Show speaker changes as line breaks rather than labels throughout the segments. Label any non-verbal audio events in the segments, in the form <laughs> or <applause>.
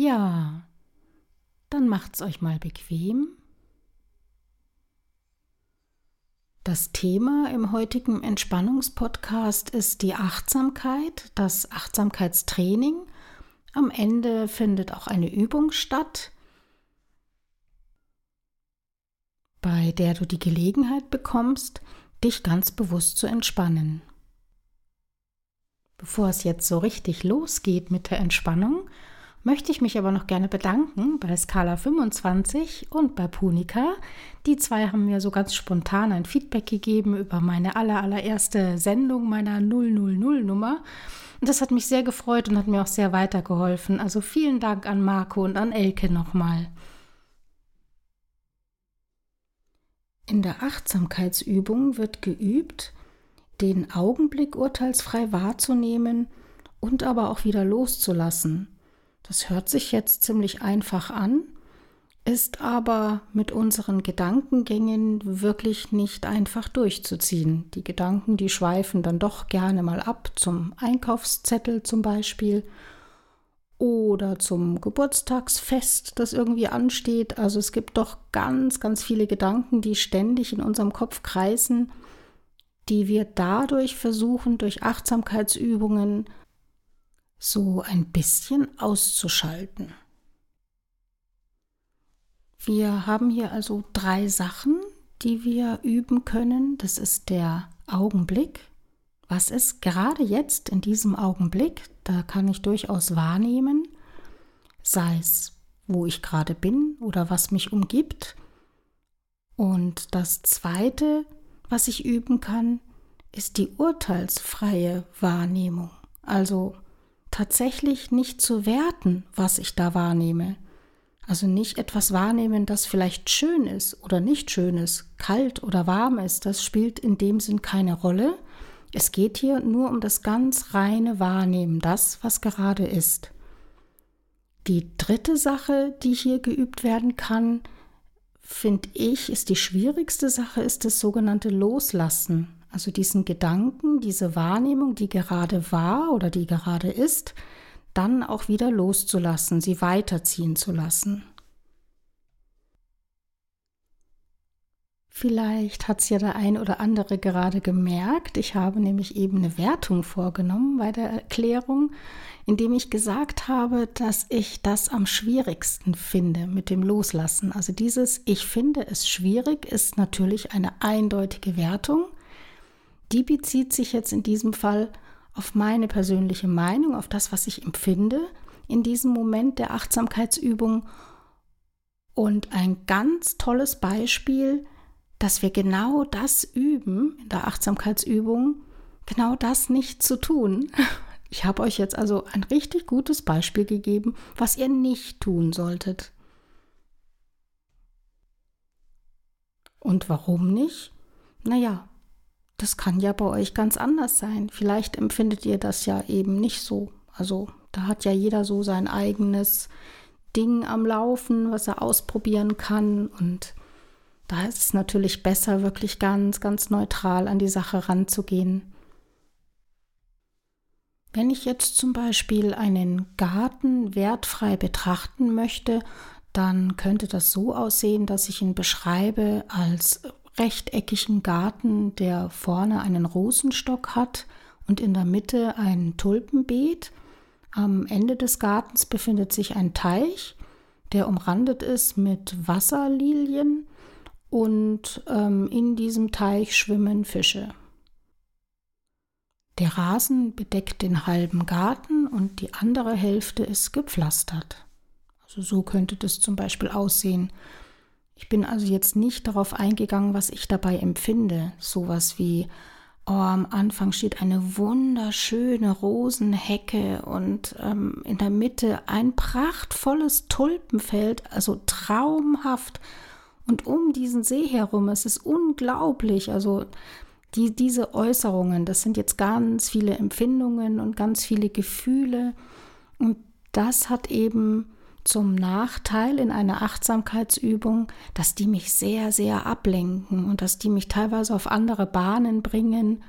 Ja, dann macht's euch mal bequem. Das Thema im heutigen Entspannungspodcast ist die Achtsamkeit, das Achtsamkeitstraining. Am Ende findet auch eine Übung statt, bei der du die Gelegenheit bekommst, dich ganz bewusst zu entspannen. Bevor es jetzt so richtig losgeht mit der Entspannung, möchte ich mich aber noch gerne bedanken bei Scala 25 und bei Punika. Die zwei haben mir so ganz spontan ein Feedback gegeben über meine aller, allererste Sendung meiner 000-Nummer. Und das hat mich sehr gefreut und hat mir auch sehr weitergeholfen. Also vielen Dank an Marco und an Elke nochmal. In der Achtsamkeitsübung wird geübt, den Augenblick urteilsfrei wahrzunehmen und aber auch wieder loszulassen. Das hört sich jetzt ziemlich einfach an, ist aber mit unseren Gedankengängen wirklich nicht einfach durchzuziehen. Die Gedanken, die schweifen dann doch gerne mal ab zum Einkaufszettel zum Beispiel oder zum Geburtstagsfest, das irgendwie ansteht. Also es gibt doch ganz, ganz viele Gedanken, die ständig in unserem Kopf kreisen, die wir dadurch versuchen, durch Achtsamkeitsübungen so ein bisschen auszuschalten. Wir haben hier also drei Sachen, die wir üben können. Das ist der Augenblick. Was ist gerade jetzt in diesem Augenblick? Da kann ich durchaus wahrnehmen, sei es, wo ich gerade bin oder was mich umgibt. Und das Zweite, was ich üben kann, ist die urteilsfreie Wahrnehmung. Also tatsächlich nicht zu werten, was ich da wahrnehme. Also nicht etwas wahrnehmen, das vielleicht schön ist oder nicht schön ist, kalt oder warm ist, das spielt in dem Sinn keine Rolle, es geht hier nur um das ganz reine Wahrnehmen, das, was gerade ist. Die dritte Sache, die hier geübt werden kann, finde ich, ist die schwierigste Sache, ist das sogenannte Loslassen. Also diesen Gedanken, diese Wahrnehmung, die gerade war oder die gerade ist, dann auch wieder loszulassen, sie weiterziehen zu lassen. Vielleicht hat es ja der ein oder andere gerade gemerkt. Ich habe nämlich eben eine Wertung vorgenommen bei der Erklärung, indem ich gesagt habe, dass ich das am schwierigsten finde mit dem Loslassen. Also dieses Ich finde es schwierig ist natürlich eine eindeutige Wertung. Die bezieht sich jetzt in diesem Fall auf meine persönliche Meinung, auf das, was ich empfinde in diesem Moment der Achtsamkeitsübung. Und ein ganz tolles Beispiel dass wir genau das üben in der Achtsamkeitsübung, genau das nicht zu tun. <laughs> Ich habe euch jetzt also ein richtig gutes Beispiel gegeben, was ihr nicht tun solltet. Und warum nicht? Naja, das kann ja bei euch ganz anders sein. Vielleicht empfindet ihr das ja eben nicht so. Also da hat ja jeder so sein eigenes Ding am Laufen, was er ausprobieren kann. Und da ist es natürlich besser, wirklich ganz, ganz neutral an die Sache ranzugehen. Wenn ich jetzt zum Beispiel einen Garten wertfrei betrachten möchte, dann könnte das so aussehen, dass ich ihn beschreibe als rechteckigen Garten, der vorne einen Rosenstock hat und in der Mitte ein Tulpenbeet. Am Ende des Gartens befindet sich ein Teich, der umrandet ist mit Wasserlilien und ähm, in diesem Teich schwimmen Fische. Der Rasen bedeckt den halben Garten und die andere Hälfte ist gepflastert. Also so könnte das zum Beispiel aussehen. Ich bin also jetzt nicht darauf eingegangen, was ich dabei empfinde. Sowas wie, oh, am Anfang steht eine wunderschöne Rosenhecke und ähm, in der Mitte ein prachtvolles Tulpenfeld, also traumhaft. Und um diesen See herum, es ist unglaublich. Also die, diese Äußerungen, das sind jetzt ganz viele Empfindungen und ganz viele Gefühle. Und das hat eben zum Nachteil in einer Achtsamkeitsübung, dass die mich sehr, sehr ablenken und dass die mich teilweise auf andere Bahnen bringen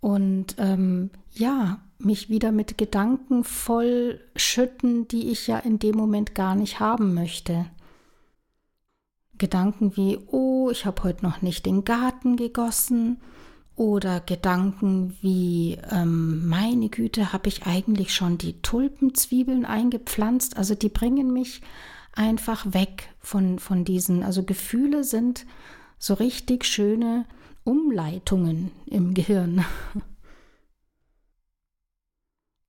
Und ähm, ja, mich wieder mit Gedanken voll schütten, die ich ja in dem Moment gar nicht haben möchte. Gedanken wie, oh, ich habe heute noch nicht den Garten gegossen. Oder Gedanken wie, ähm, meine Güte, habe ich eigentlich schon die Tulpenzwiebeln eingepflanzt? Also die bringen mich einfach weg von, von diesen, also Gefühle sind so richtig schöne Umleitungen im Gehirn. <laughs>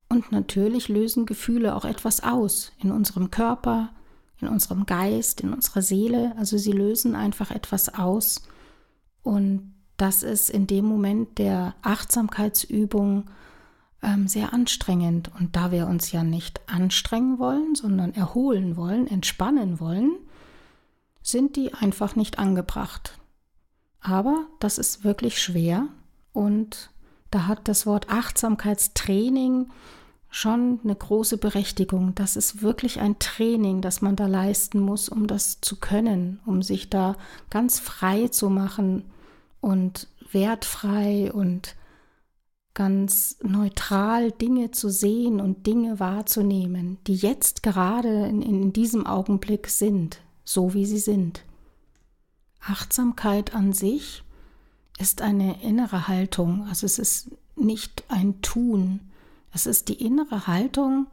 Und natürlich lösen Gefühle auch etwas aus in unserem Körper, in unserem Geist, in unserer Seele. Also sie lösen einfach etwas aus. Und das ist in dem Moment der Achtsamkeitsübung ähm, sehr anstrengend. Und da wir uns ja nicht anstrengen wollen, sondern erholen wollen, entspannen wollen, sind die einfach nicht angebracht. Aber das ist wirklich schwer und da hat das Wort Achtsamkeitstraining schon eine große Berechtigung. Das ist wirklich ein Training, das man da leisten muss, um das zu können, um sich da ganz frei zu machen und wertfrei und ganz neutral Dinge zu sehen und Dinge wahrzunehmen, die jetzt gerade in, in diesem Augenblick sind, so wie sie sind. Achtsamkeit an sich ist eine innere Haltung, also es ist nicht ein Tun, es ist die innere Haltung,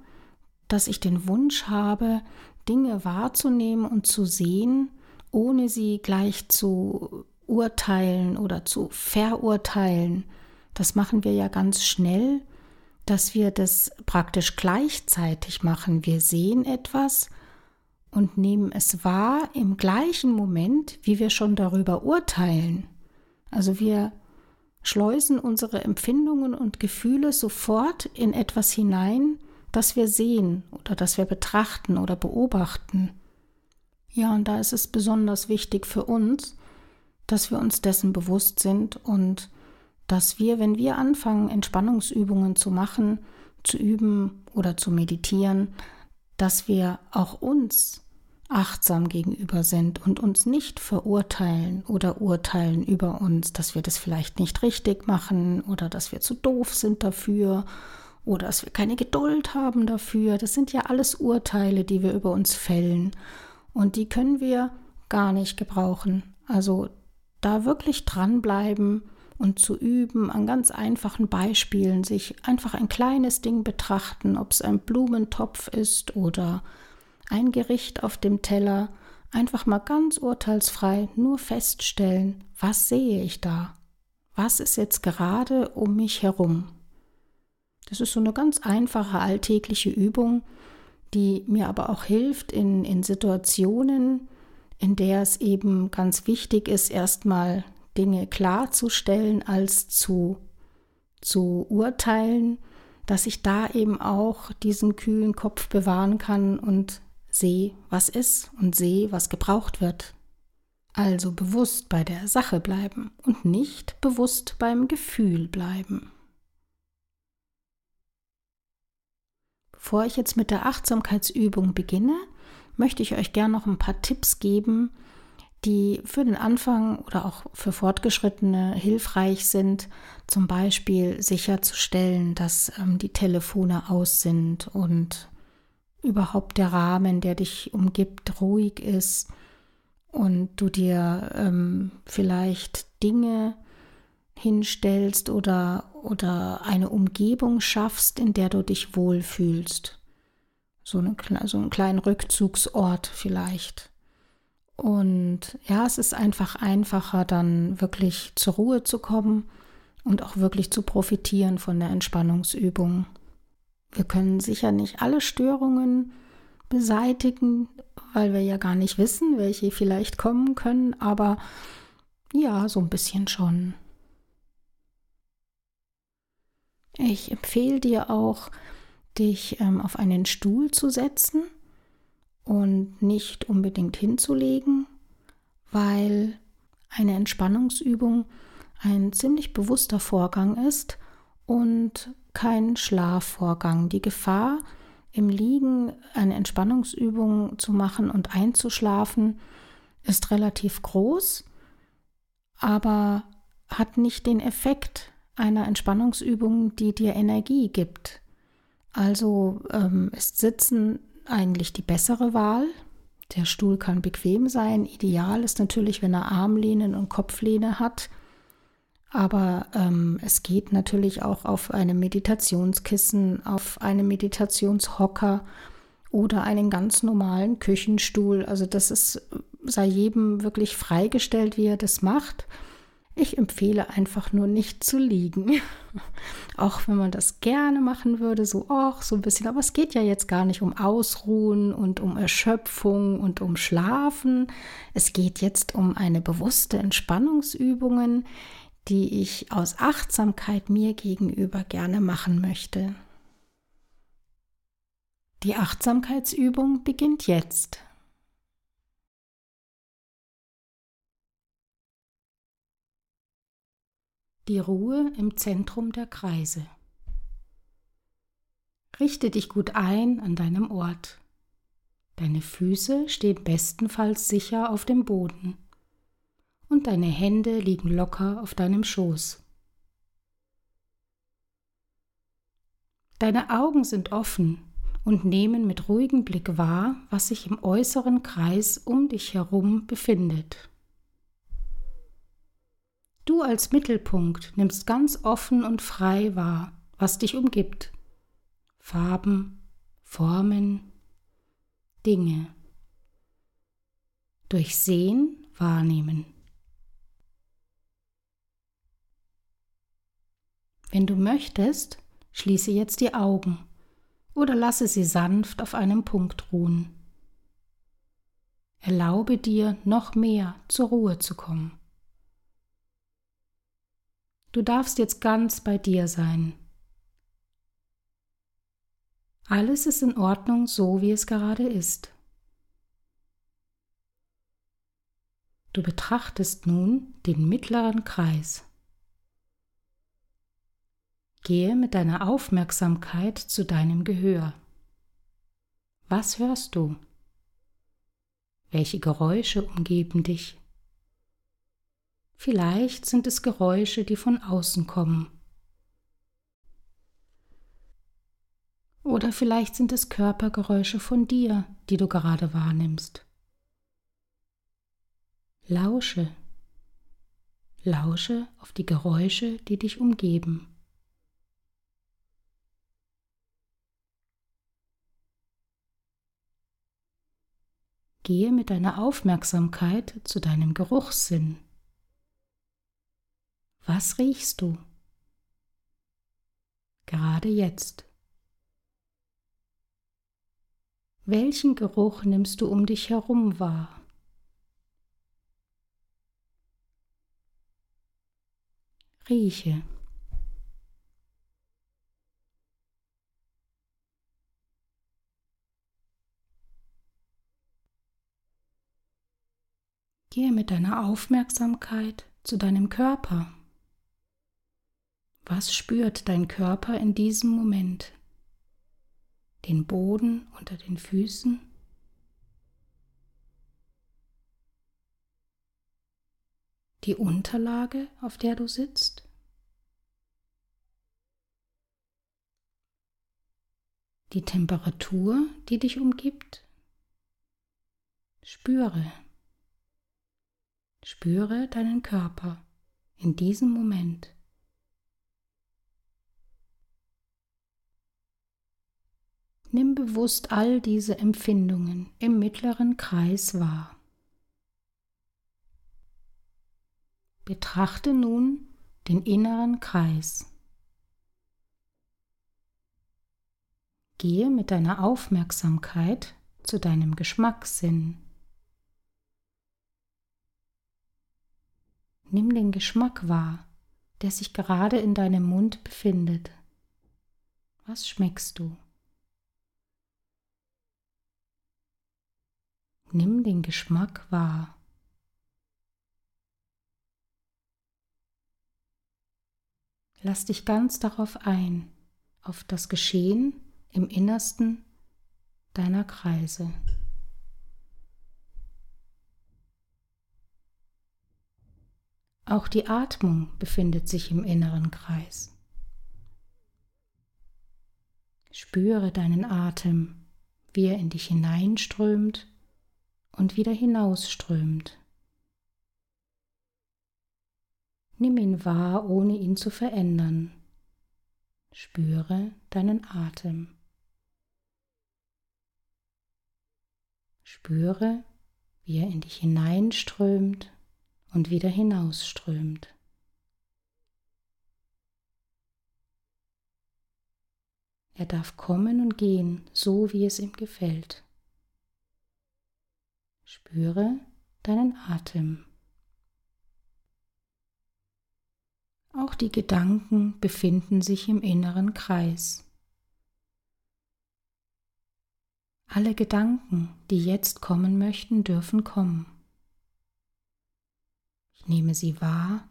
dass ich den Wunsch habe, Dinge wahrzunehmen und zu sehen, ohne sie gleich zu urteilen oder zu verurteilen. Das machen wir ja ganz schnell, dass wir das praktisch gleichzeitig machen. Wir sehen etwas und nehmen es wahr im gleichen Moment, wie wir schon darüber urteilen. Also wir schleusen unsere Empfindungen und Gefühle sofort in etwas hinein, das wir sehen oder das wir betrachten oder beobachten. Ja, und da ist es besonders wichtig für uns, dass wir uns dessen bewusst sind und dass wir, wenn wir anfangen, Entspannungsübungen zu machen, zu üben oder zu meditieren, dass wir auch uns achtsam gegenüber sind und uns nicht verurteilen oder urteilen über uns, dass wir das vielleicht nicht richtig machen oder dass wir zu doof sind dafür oder dass wir keine Geduld haben dafür. Das sind ja alles Urteile, die wir über uns fällen und die können wir gar nicht gebrauchen. Also da wirklich dranbleiben und zu üben, an ganz einfachen Beispielen, sich einfach ein kleines Ding betrachten, ob es ein Blumentopf ist oder ein Gericht auf dem Teller, einfach mal ganz urteilsfrei nur feststellen, was sehe ich da? Was ist jetzt gerade um mich herum? Das ist so eine ganz einfache alltägliche Übung, die mir aber auch hilft in, in Situationen, in der es eben ganz wichtig ist, erstmal Dinge klarzustellen als zu, zu urteilen, dass ich da eben auch diesen kühlen Kopf bewahren kann und sehe, was ist und sehe, was gebraucht wird. Also bewusst bei der Sache bleiben und nicht bewusst beim Gefühl bleiben. Bevor ich jetzt mit der Achtsamkeitsübung beginne, möchte ich euch gerne noch ein paar Tipps geben, die für den Anfang oder auch für Fortgeschrittene hilfreich sind, zum Beispiel sicherzustellen, dass ähm, die Telefone aus sind und überhaupt der Rahmen, der dich umgibt, ruhig ist und du dir ähm, vielleicht Dinge hinstellst oder, oder eine Umgebung schaffst, in der du dich wohlfühlst. So, eine, so einen kleinen Rückzugsort vielleicht. Und ja, es ist einfach einfacher, dann wirklich zur Ruhe zu kommen und auch wirklich zu profitieren von der Entspannungsübung. Wir können sicher nicht alle Störungen beseitigen, weil wir ja gar nicht wissen, welche vielleicht kommen können, aber ja, so ein bisschen schon. Ich empfehle dir auch, dich ähm, auf einen Stuhl zu setzen und nicht unbedingt hinzulegen, weil eine Entspannungsübung ein ziemlich bewusster Vorgang ist und kein Schlafvorgang. Die Gefahr, im Liegen eine Entspannungsübung zu machen und einzuschlafen, ist relativ groß, aber hat nicht den Effekt einer Entspannungsübung, die dir Energie gibt. Also ähm, ist Sitzen eigentlich die bessere Wahl. Der Stuhl kann bequem sein. Ideal ist natürlich, wenn er Armlehnen und Kopflehne hat. Aber ähm, es geht natürlich auch auf einem Meditationskissen, auf einem Meditationshocker oder einen ganz normalen Küchenstuhl. Also das ist, sei jedem wirklich freigestellt, wie er das macht. Ich empfehle einfach nur nicht zu liegen. <laughs> auch wenn man das gerne machen würde, so auch so ein bisschen. Aber es geht ja jetzt gar nicht um Ausruhen und um Erschöpfung und um Schlafen. Es geht jetzt um eine bewusste Entspannungsübungen, die ich aus Achtsamkeit mir gegenüber gerne machen möchte. Die Achtsamkeitsübung beginnt jetzt. Die Ruhe im Zentrum der Kreise. Richte dich gut ein an deinem Ort. Deine Füße stehen bestenfalls sicher auf dem Boden und deine Hände liegen locker auf deinem Schoß. Deine Augen sind offen und nehmen mit ruhigem Blick wahr, was sich im äußeren Kreis um dich herum befindet. Du als Mittelpunkt nimmst ganz offen und frei wahr, was dich umgibt. Farben, Formen, Dinge. Durch Sehen wahrnehmen. Wenn du möchtest, schließe jetzt die Augen oder lasse sie sanft auf einem Punkt ruhen. Erlaube dir, noch mehr zur Ruhe zu kommen. Du darfst jetzt ganz bei dir sein. Alles ist in Ordnung, so wie es gerade ist. Du betrachtest nun den mittleren Kreis. Gehe mit deiner Aufmerksamkeit zu deinem Gehör. Was hörst du? Welche Geräusche umgeben dich? Vielleicht sind es Geräusche, die von außen kommen. Oder vielleicht sind es Körpergeräusche von dir, die du gerade wahrnimmst. Lausche. Lausche auf die Geräusche, die dich umgeben. Gehe mit deiner Aufmerksamkeit zu deinem Geruchssinn. Was riechst du? Gerade jetzt. Welchen Geruch nimmst du um dich herum wahr? Rieche. Gehe mit deiner Aufmerksamkeit zu deinem Körper. Was spürt dein Körper in diesem Moment? Den Boden unter den Füßen? Die Unterlage, auf der du sitzt? Die Temperatur, die dich umgibt? Spüre. Spüre deinen Körper in diesem Moment. Nimm bewusst all diese Empfindungen im mittleren Kreis wahr. Betrachte nun den inneren Kreis. Gehe mit deiner Aufmerksamkeit zu deinem Geschmackssinn. Nimm den Geschmack wahr, der sich gerade in deinem Mund befindet. Was schmeckst du? Nimm den Geschmack wahr. Lass dich ganz darauf ein, auf das Geschehen im Innersten deiner Kreise. Auch die Atmung befindet sich im inneren Kreis. Spüre deinen Atem, wie er in dich hineinströmt und wieder hinausströmt. Nimm ihn wahr, ohne ihn zu verändern. Spüre deinen Atem. Spüre, wie er in dich hineinströmt und wieder hinausströmt. Er darf kommen und gehen, so wie es ihm gefällt. Spüre deinen Atem. Auch die Gedanken befinden sich im inneren Kreis. Alle Gedanken, die jetzt kommen möchten, dürfen kommen. Ich nehme sie wahr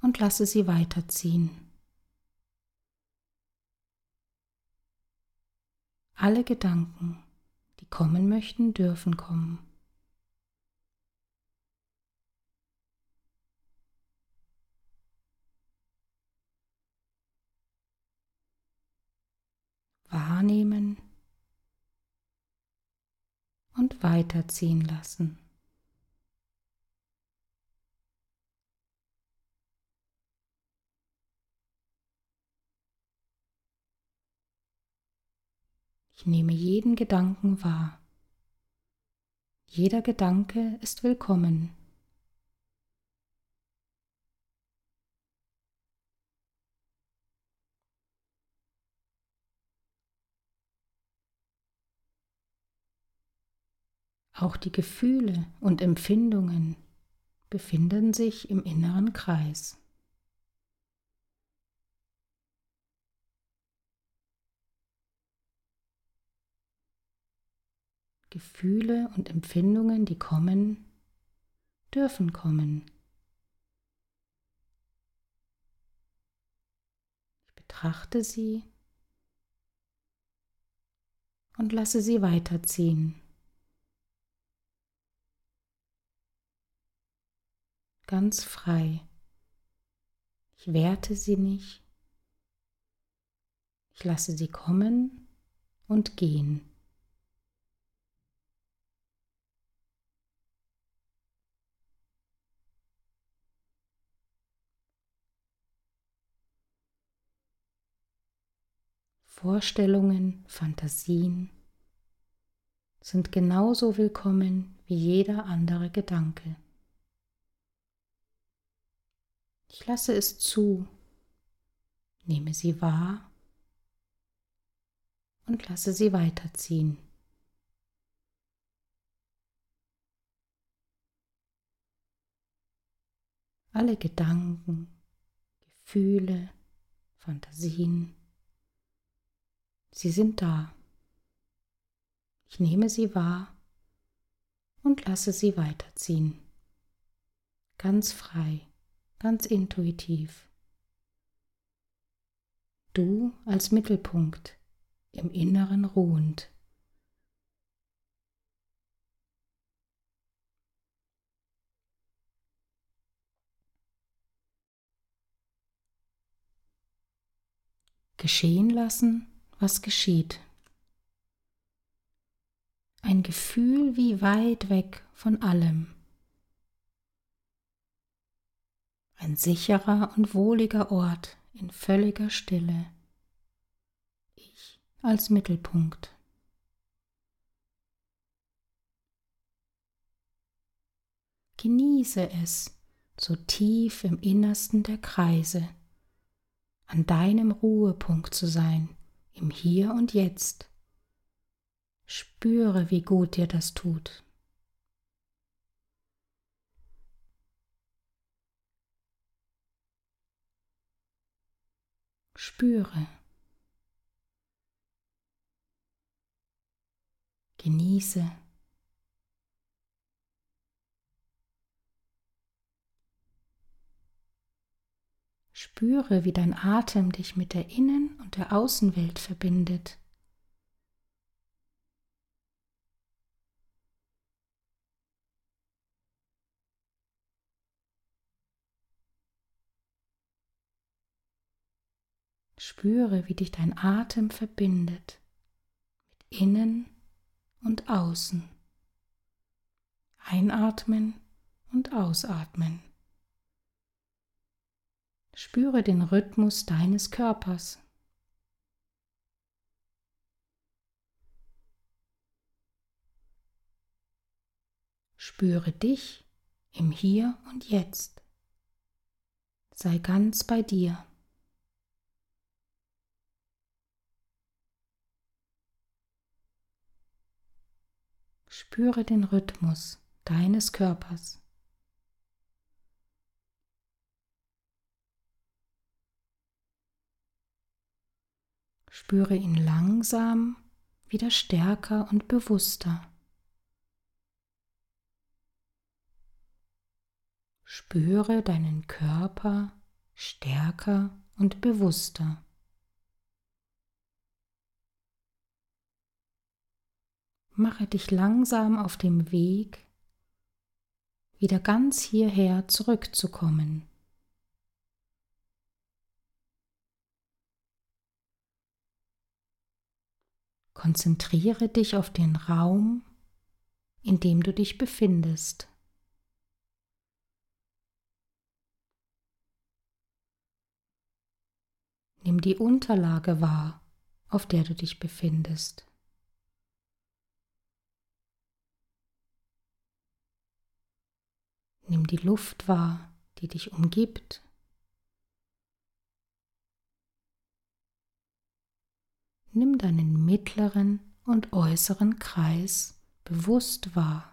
und lasse sie weiterziehen. Alle Gedanken, kommen möchten, dürfen kommen. wahrnehmen und weiterziehen lassen. Ich nehme jeden Gedanken wahr. Jeder Gedanke ist willkommen. Auch die Gefühle und Empfindungen befinden sich im inneren Kreis. Gefühle und Empfindungen, die kommen, dürfen kommen. Ich betrachte sie und lasse sie weiterziehen. ganz frei. Ich werte sie nicht. Ich lasse sie kommen und gehen. Vorstellungen, Fantasien sind genauso willkommen wie jeder andere Gedanke. Ich lasse es zu, nehme sie wahr und lasse sie weiterziehen. Alle Gedanken, Gefühle, Fantasien, sie sind da. Ich nehme sie wahr und lasse sie weiterziehen. Ganz frei ganz intuitiv. Du als Mittelpunkt im Inneren ruhend. Geschehen lassen, was geschieht. Ein Gefühl wie weit weg von allem. ein sicherer und wohliger Ort in völliger Stille. Ich als Mittelpunkt. Genieße es, so tief im Innersten der Kreise, an deinem Ruhepunkt zu sein, im Hier und Jetzt. Spüre, wie gut dir das tut. Spüre. Genieße. Spüre, wie dein Atem dich mit der Innen- und der Außenwelt verbindet. Spüre, wie dich dein Atem verbindet mit Innen und Außen. Einatmen und Ausatmen. Spüre den Rhythmus deines Körpers. Spüre dich im Hier und Jetzt. Sei ganz bei dir. Spüre den Rhythmus deines Körpers. Spüre ihn langsam wieder stärker und bewusster. Spüre deinen Körper stärker und bewusster. Mache dich langsam auf dem Weg, wieder ganz hierher zurückzukommen. Konzentriere dich auf den Raum, in dem du dich befindest. Nimm die Unterlage wahr, auf der du dich befindest. Nimm die Luft wahr, die dich umgibt. Nimm deinen mittleren und äußeren Kreis bewusst wahr.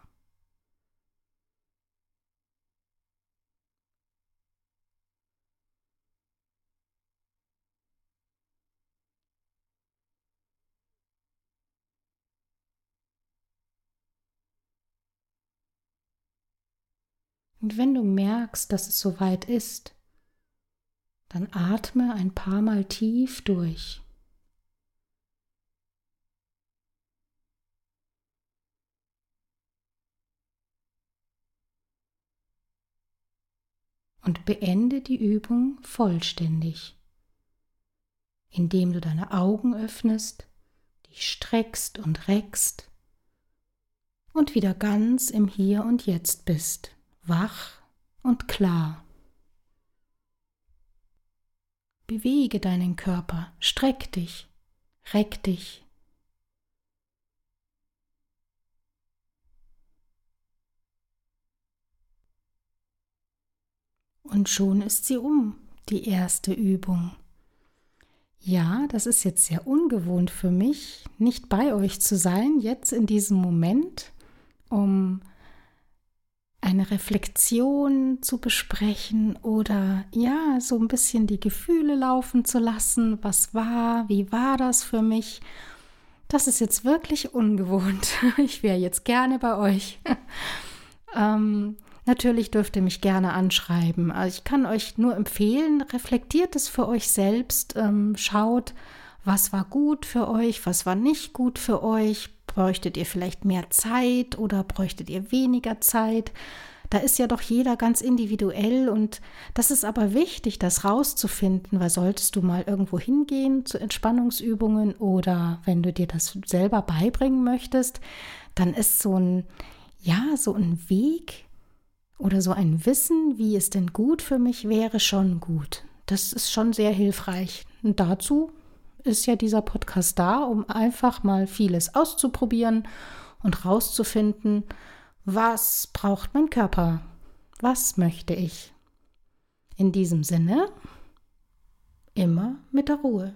Und wenn du merkst, dass es soweit ist, dann atme ein paar Mal tief durch. Und beende die Übung vollständig, indem du deine Augen öffnest, dich streckst und reckst und wieder ganz im Hier und Jetzt bist wach und klar. Bewege deinen Körper, streck dich, reck dich. Und schon ist sie um, die erste Übung. Ja, das ist jetzt sehr ungewohnt für mich, nicht bei euch zu sein, jetzt in diesem Moment, um eine Reflexion zu besprechen oder ja, so ein bisschen die Gefühle laufen zu lassen. Was war, wie war das für mich? Das ist jetzt wirklich ungewohnt. <laughs> Ich wäre jetzt gerne bei euch. <laughs> ähm, natürlich dürft ihr mich gerne anschreiben. Also ich kann euch nur empfehlen, reflektiert es für euch selbst, ähm, schaut, was war gut für euch, was war nicht gut für euch, Bräuchtet ihr vielleicht mehr Zeit oder bräuchtet ihr weniger Zeit? Da ist ja doch jeder ganz individuell und das ist aber wichtig, das rauszufinden, weil solltest du mal irgendwo hingehen zu Entspannungsübungen oder wenn du dir das selber beibringen möchtest, dann ist so ein, ja, so ein Weg oder so ein Wissen, wie es denn gut für mich wäre, schon gut. Das ist schon sehr hilfreich. Und dazu ist ja dieser Podcast da, um einfach mal vieles auszuprobieren und rauszufinden, was braucht mein Körper? Was möchte ich? In diesem Sinne, immer mit der Ruhe.